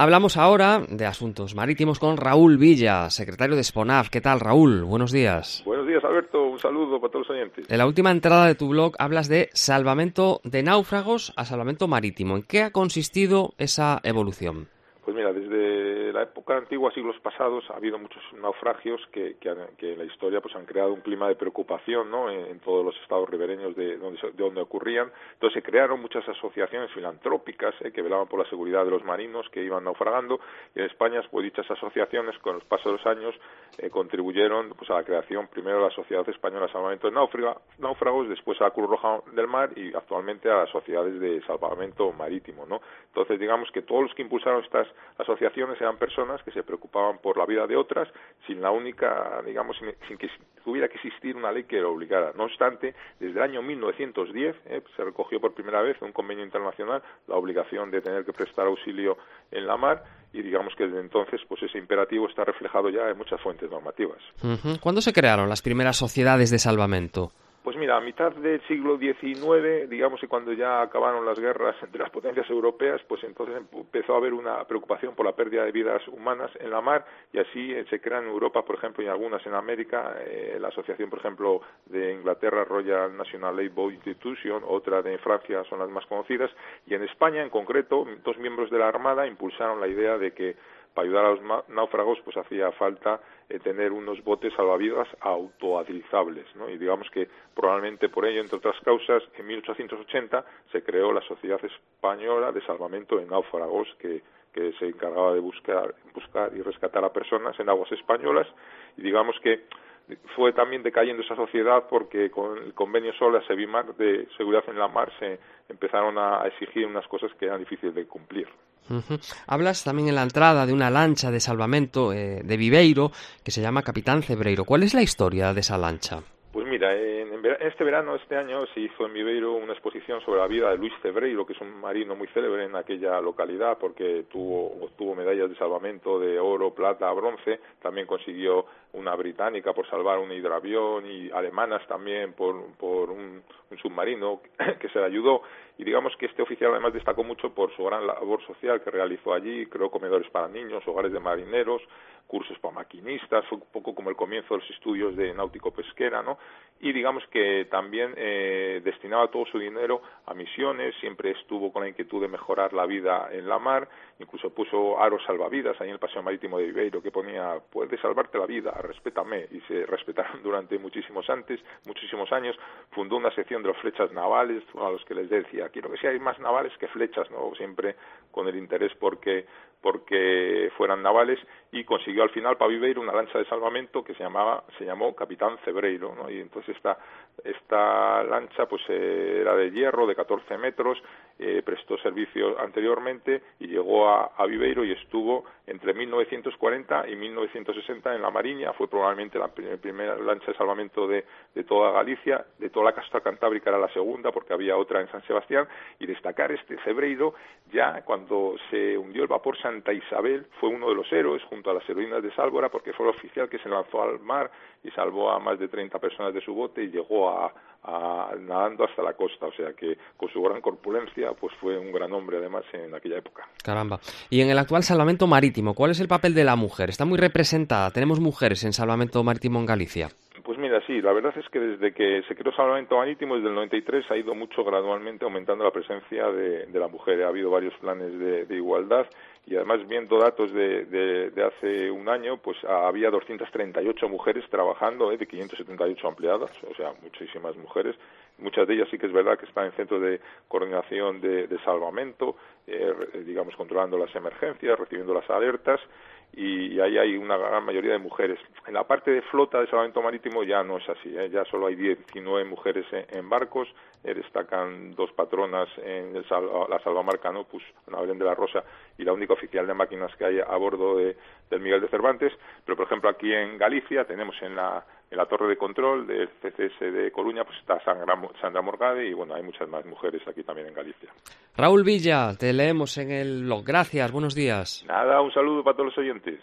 Hablamos ahora de asuntos marítimos con Raúl Villa, secretario de SPONAF. ¿Qué tal, Raúl? Buenos días. Buenos días, Alberto. Un saludo para todos los oyentes. En la última entrada de tu blog hablas de salvamento de náufragos a salvamento marítimo. ¿En qué ha consistido esa evolución? Pues mira, desde la época antigua, siglos pasados, ha habido muchos naufragios que, que, en la historia pues han creado un clima de preocupación ¿no? en, todos los estados ribereños de donde, de donde ocurrían. Entonces se crearon muchas asociaciones filantrópicas ¿eh? que velaban por la seguridad de los marinos que iban naufragando y en España pues dichas asociaciones con el paso de los años eh, contribuyeron pues a la creación primero de la Sociedad Española de Salvamento de Náufragos, después a la Cruz Roja del Mar y actualmente a las sociedades de salvamento marítimo. ¿no? Entonces digamos que todos los que impulsaron estas asociaciones eran personas que se preocupaban por la vida de otras sin la única, digamos, sin, que tuviera que existir una ley que lo obligara. No obstante, desde el año 1910 eh, se recogió por primera vez en un convenio internacional la obligación de tener que prestar auxilio en la mar y digamos que desde entonces pues ese imperativo está reflejado ya en muchas fuentes normativas. ¿Cuándo se crearon las primeras sociedades de salvamento? Pues mira, a mitad del siglo XIX, digamos que cuando ya acabaron las guerras entre las potencias europeas, pues entonces empezó a haber una preocupación por la pérdida de vidas humanas en la mar y así eh, se crean en Europa, por ejemplo, y algunas en América, eh, la asociación, por ejemplo, de Inglaterra, Royal National Labour Institution, otra de Francia son las más conocidas, y en España, en concreto, dos miembros de la Armada impulsaron la idea de que para ayudar a los náufragos pues hacía falta eh, tener unos botes salvavidas autoadrizables, ¿no? Y digamos que probablemente por ello, entre otras causas, en 1880 se creó la Sociedad Española de Salvamento de Náufragos que, que se encargaba de buscar, buscar y rescatar a personas en aguas españolas y digamos que fue también decayendo esa sociedad porque con el convenio SOLA Sevimar de seguridad en la mar se empezaron a exigir unas cosas que eran difíciles de cumplir. Hablas también en la entrada de una lancha de salvamento eh, de Viveiro que se llama Capitán Cebreiro. ¿Cuál es la historia de esa lancha? Pues mira, en, este verano, este año, se hizo en Viveiro una exposición sobre la vida de Luis Cebreiro, que es un marino muy célebre en aquella localidad porque tuvo, obtuvo medallas de salvamento de oro, plata, bronce, también consiguió una británica por salvar un hidravión y alemanas también por, por un, un submarino que se le ayudó. Y digamos que este oficial además destacó mucho por su gran labor social que realizó allí, creó comedores para niños, hogares de marineros, cursos para fue un poco como el comienzo de los estudios de náutico pesquera, ¿no? Y digamos que también eh, destinaba todo su dinero a misiones, siempre estuvo con la inquietud de mejorar la vida en la mar, incluso puso aros salvavidas ahí en el paseo marítimo de Viveiro que ponía, puedes salvarte la vida, respétame, y se respetaron durante muchísimos antes, muchísimos años, fundó una sección de los flechas navales, a los que les decía, quiero que sean más navales que flechas, ¿no? Siempre con el interés porque porque fueran navales y consiguió al final para Viveiro una lancha de salvamento que se llamaba se llamó Capitán Cebreiro ¿no? y entonces esta esta lancha pues eh, era de hierro de 14 metros eh, prestó servicio anteriormente y llegó a, a, Viveiro y estuvo entre 1940 y 1960 en la Mariña fue probablemente la primera lancha de salvamento de, de toda Galicia de toda la costa cantábrica era la segunda porque había otra en San Sebastián y destacar este Cebreiro ya cuando se hundió el vapor Santa Isabel fue uno de los héroes junto a las heroínas de Sálvora porque fue el oficial que se lanzó al mar y salvó a más de 30 personas de su bote y llegó a, nadando hasta la costa, o sea que con su gran corpulencia pues fue un gran hombre además en aquella época. Caramba. Y en el actual salvamento marítimo, ¿cuál es el papel de la mujer? Está muy representada, tenemos mujeres en salvamento marítimo en Galicia. Pues mira, sí, la verdad es que desde que se creó Salvamento Marítimo, desde el 93, ha ido mucho gradualmente aumentando la presencia de, la mujer. Ha habido varios planes de, igualdad y además viendo datos de, de, hace un año, pues había 238 mujeres trabajando, ¿eh? de 578 empleadas, o sea, muchísimas mujeres. Muchas de ellas sí que es verdad que están en centros de coordinación de, salvamento, eh, digamos, controlando las emergencias, recibiendo las alertas y ahí hay una gran mayoría de mujeres. En la parte de flota de salvamento marítimo ya no es así, ¿eh? ya solo hay 19 mujeres en, barcos, eh, destacan dos patronas en el la salvamarca Nopus, Ana Belén de la Rosa, y la única oficial de máquinas que hay a bordo de, del Miguel de Cervantes, pero por ejemplo aquí en Galicia tenemos en la en la torre de control del CCS de Coruña pues está Sandra, Sandra Morgade y bueno, hay muchas más mujeres aquí también en Galicia. Raúl Villa, te leemos en el blog. Gracias, buenos días. Nada, un saludo para todos los oyentes.